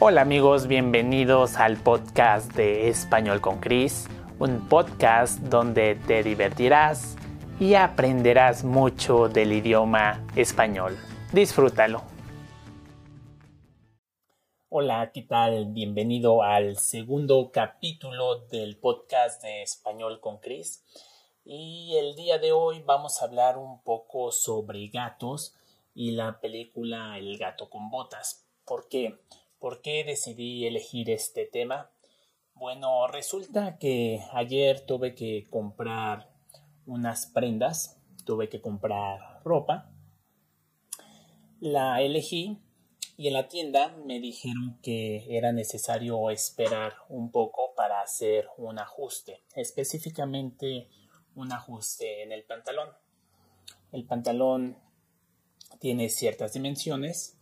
Hola amigos, bienvenidos al podcast de Español con Chris, un podcast donde te divertirás y aprenderás mucho del idioma español. Disfrútalo. Hola, ¿qué tal? Bienvenido al segundo capítulo del podcast de Español con Chris. Y el día de hoy vamos a hablar un poco sobre gatos y la película El gato con botas. ¿Por qué? ¿Por qué decidí elegir este tema? Bueno, resulta que ayer tuve que comprar unas prendas, tuve que comprar ropa. La elegí y en la tienda me dijeron que era necesario esperar un poco para hacer un ajuste, específicamente un ajuste en el pantalón. El pantalón tiene ciertas dimensiones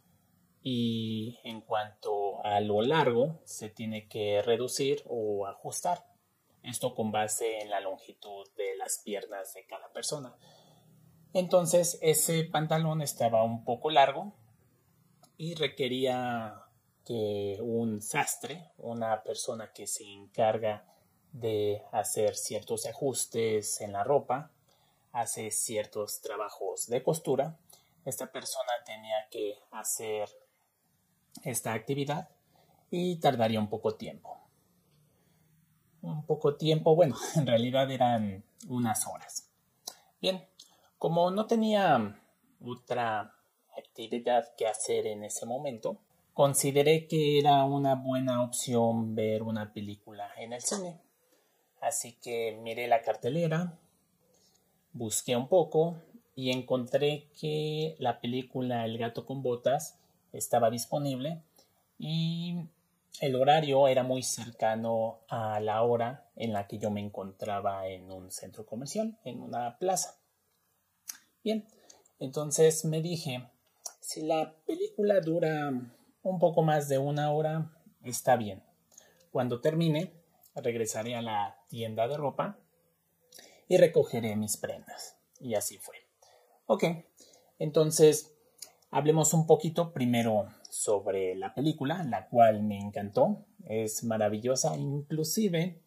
y en cuanto a lo largo se tiene que reducir o ajustar. Esto con base en la longitud de las piernas de cada persona. Entonces ese pantalón estaba un poco largo y requería que un sastre, una persona que se encarga de hacer ciertos ajustes en la ropa, hace ciertos trabajos de costura, esta persona tenía que hacer esta actividad y tardaría un poco tiempo. Un poco tiempo, bueno, en realidad eran unas horas. Bien, como no tenía otra actividad que hacer en ese momento, consideré que era una buena opción ver una película en el cine. Así que miré la cartelera, busqué un poco y encontré que la película El gato con botas estaba disponible y el horario era muy cercano a la hora en la que yo me encontraba en un centro comercial, en una plaza. Bien, entonces me dije, si la película dura un poco más de una hora, está bien. Cuando termine, regresaré a la tienda de ropa y recogeré mis prendas. Y así fue. Ok, entonces Hablemos un poquito primero sobre la película, la cual me encantó, es maravillosa, inclusive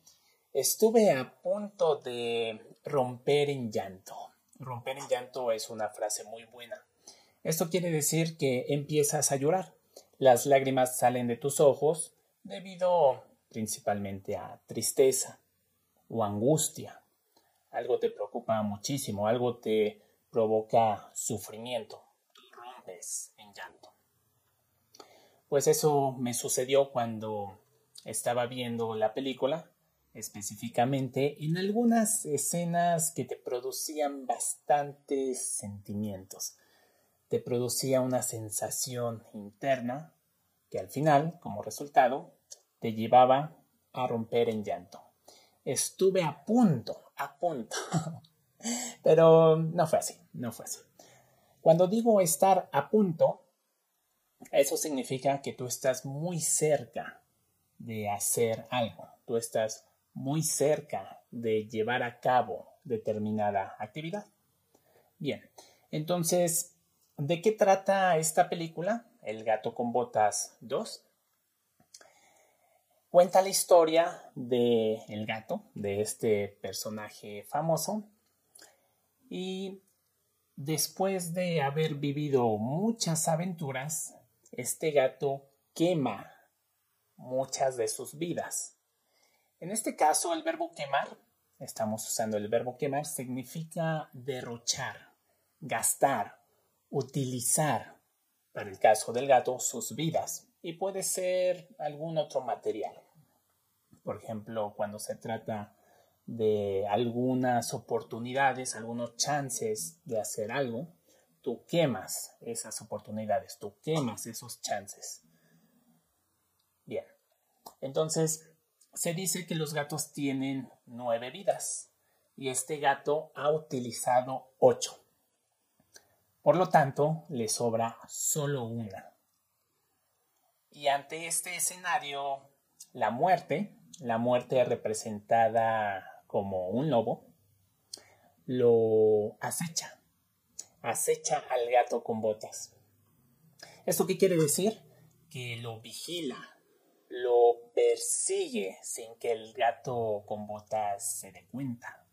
estuve a punto de romper en llanto. Romper en llanto es una frase muy buena. Esto quiere decir que empiezas a llorar. Las lágrimas salen de tus ojos debido principalmente a tristeza o angustia. Algo te preocupa muchísimo, algo te provoca sufrimiento en llanto. Pues eso me sucedió cuando estaba viendo la película, específicamente en algunas escenas que te producían bastantes sentimientos. Te producía una sensación interna que al final, como resultado, te llevaba a romper en llanto. Estuve a punto, a punto. Pero no fue así, no fue así. Cuando digo estar a punto, eso significa que tú estás muy cerca de hacer algo, tú estás muy cerca de llevar a cabo determinada actividad. Bien, entonces, ¿de qué trata esta película? El gato con botas 2. Cuenta la historia de el gato, de este personaje famoso, y Después de haber vivido muchas aventuras, este gato quema muchas de sus vidas. En este caso, el verbo quemar, estamos usando el verbo quemar, significa derrochar, gastar, utilizar, para el caso del gato, sus vidas. Y puede ser algún otro material. Por ejemplo, cuando se trata de algunas oportunidades, algunos chances de hacer algo, tú quemas esas oportunidades, tú quemas esos chances. Bien, entonces se dice que los gatos tienen nueve vidas y este gato ha utilizado ocho. Por lo tanto, le sobra solo una. Y ante este escenario, la muerte, la muerte representada como un lobo, lo acecha, acecha al gato con botas. ¿Esto qué quiere decir? Que lo vigila, lo persigue sin que el gato con botas se dé cuenta.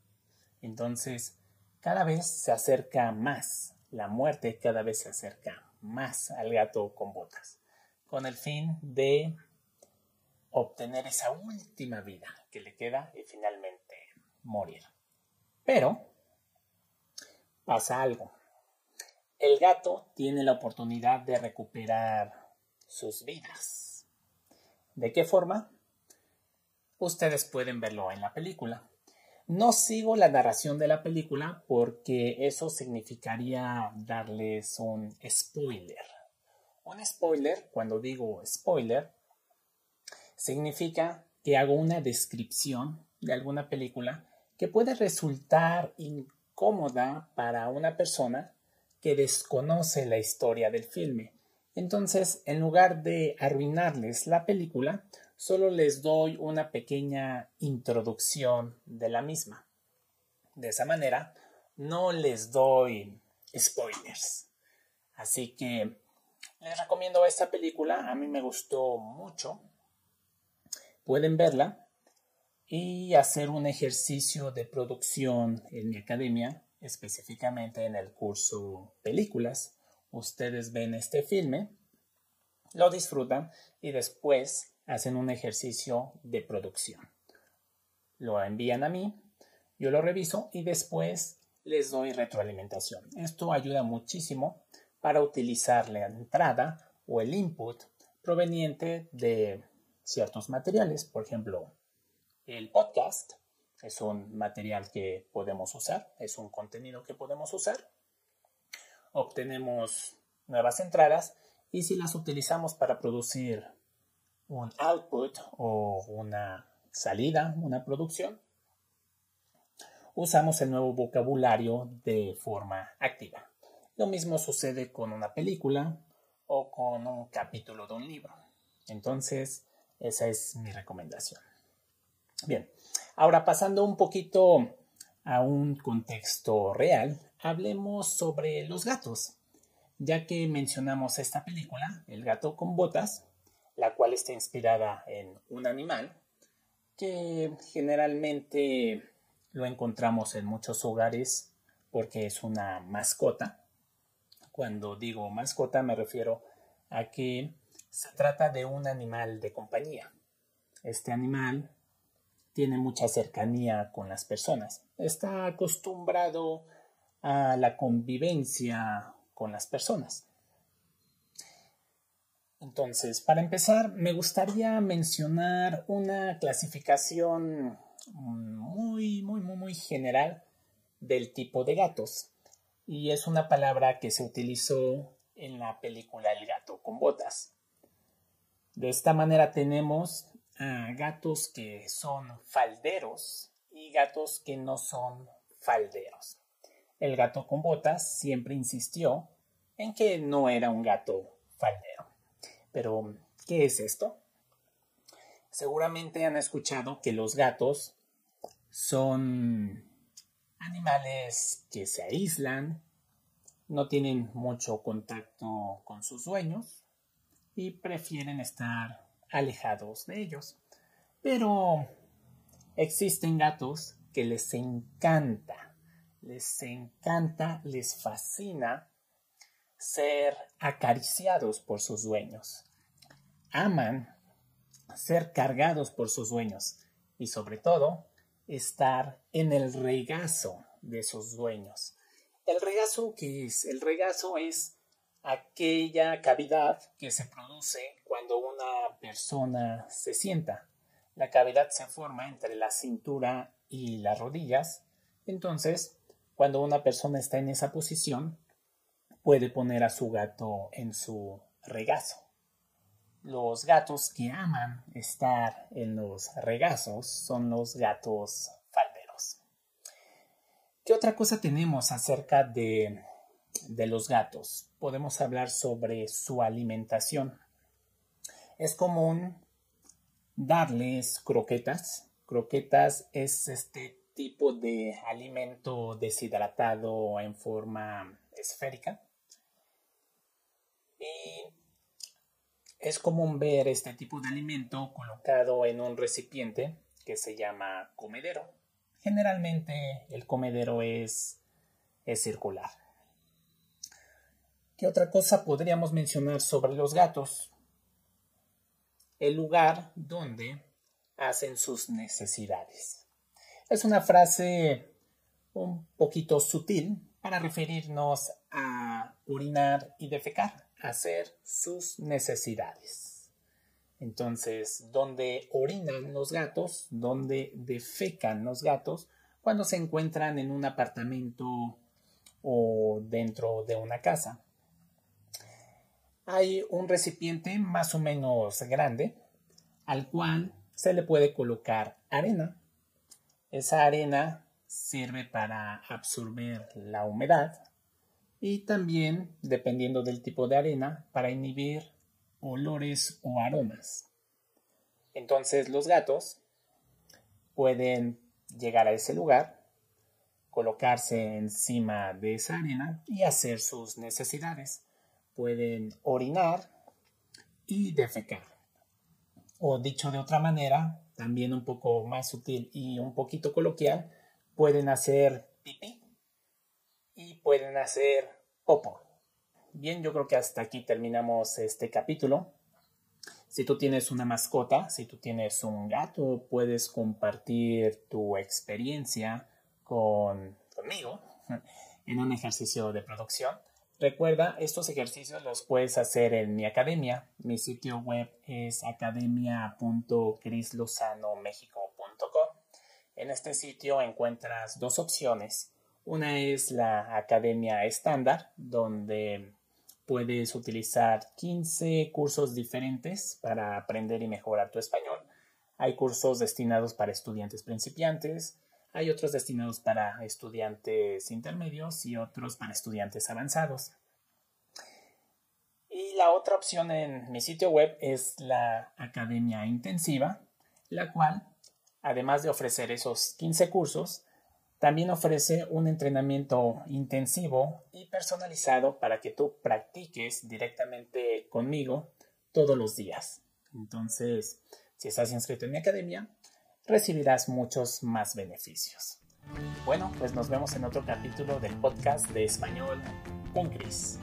Entonces, cada vez se acerca más, la muerte cada vez se acerca más al gato con botas, con el fin de obtener esa última vida que le queda y finalmente morir. Pero pasa algo. El gato tiene la oportunidad de recuperar sus vidas. ¿De qué forma? Ustedes pueden verlo en la película. No sigo la narración de la película porque eso significaría darles un spoiler. Un spoiler, cuando digo spoiler, significa que hago una descripción de alguna película que puede resultar incómoda para una persona que desconoce la historia del filme. Entonces, en lugar de arruinarles la película, solo les doy una pequeña introducción de la misma. De esa manera, no les doy spoilers. Así que les recomiendo esta película, a mí me gustó mucho. Pueden verla y hacer un ejercicio de producción en mi academia, específicamente en el curso películas. Ustedes ven este filme, lo disfrutan y después hacen un ejercicio de producción. Lo envían a mí, yo lo reviso y después les doy retroalimentación. Esto ayuda muchísimo para utilizar la entrada o el input proveniente de ciertos materiales, por ejemplo, el podcast es un material que podemos usar, es un contenido que podemos usar. Obtenemos nuevas entradas y si las utilizamos para producir un output o una salida, una producción, usamos el nuevo vocabulario de forma activa. Lo mismo sucede con una película o con un capítulo de un libro. Entonces, esa es mi recomendación. Bien, ahora pasando un poquito a un contexto real, hablemos sobre los gatos. Ya que mencionamos esta película, El gato con botas, la cual está inspirada en un animal que generalmente lo encontramos en muchos hogares porque es una mascota. Cuando digo mascota me refiero a que se trata de un animal de compañía. Este animal tiene mucha cercanía con las personas. Está acostumbrado a la convivencia con las personas. Entonces, para empezar, me gustaría mencionar una clasificación muy, muy, muy, muy general del tipo de gatos. Y es una palabra que se utilizó en la película El gato con botas. De esta manera tenemos gatos que son falderos y gatos que no son falderos. El gato con botas siempre insistió en que no era un gato faldero. Pero, ¿qué es esto? Seguramente han escuchado que los gatos son animales que se aíslan, no tienen mucho contacto con sus dueños y prefieren estar alejados de ellos. Pero existen gatos que les encanta, les encanta, les fascina ser acariciados por sus dueños. Aman ser cargados por sus dueños y sobre todo estar en el regazo de sus dueños. El regazo, ¿qué es? El regazo es aquella cavidad que se produce cuando una persona se sienta. La cavidad se forma entre la cintura y las rodillas. Entonces, cuando una persona está en esa posición, puede poner a su gato en su regazo. Los gatos que aman estar en los regazos son los gatos falderos. ¿Qué otra cosa tenemos acerca de de los gatos. Podemos hablar sobre su alimentación. Es común darles croquetas. Croquetas es este tipo de alimento deshidratado en forma esférica. Y Es común ver este tipo de alimento colocado en un recipiente que se llama comedero. Generalmente el comedero es, es circular. ¿Qué otra cosa podríamos mencionar sobre los gatos? El lugar donde hacen sus necesidades. Es una frase un poquito sutil para referirnos a orinar y defecar, hacer sus necesidades. Entonces, ¿dónde orinan los gatos? ¿Dónde defecan los gatos? Cuando se encuentran en un apartamento o dentro de una casa. Hay un recipiente más o menos grande al cual se le puede colocar arena. Esa arena sirve para absorber la humedad y también, dependiendo del tipo de arena, para inhibir olores o aromas. Entonces los gatos pueden llegar a ese lugar, colocarse encima de esa arena y hacer sus necesidades. Pueden orinar y defecar. O dicho de otra manera, también un poco más sutil y un poquito coloquial, pueden hacer pipí y pueden hacer popo. Bien, yo creo que hasta aquí terminamos este capítulo. Si tú tienes una mascota, si tú tienes un gato, puedes compartir tu experiencia con, conmigo en un ejercicio de producción. Recuerda, estos ejercicios los puedes hacer en mi academia. Mi sitio web es academia.crislozanomexico.com. En este sitio encuentras dos opciones. Una es la Academia Estándar, donde puedes utilizar 15 cursos diferentes para aprender y mejorar tu español. Hay cursos destinados para estudiantes principiantes, hay otros destinados para estudiantes intermedios y otros para estudiantes avanzados. Y la otra opción en mi sitio web es la Academia Intensiva, la cual además de ofrecer esos 15 cursos, también ofrece un entrenamiento intensivo y personalizado para que tú practiques directamente conmigo todos los días. Entonces, si estás inscrito en mi academia, recibirás muchos más beneficios. Bueno, pues nos vemos en otro capítulo del podcast de español con Chris.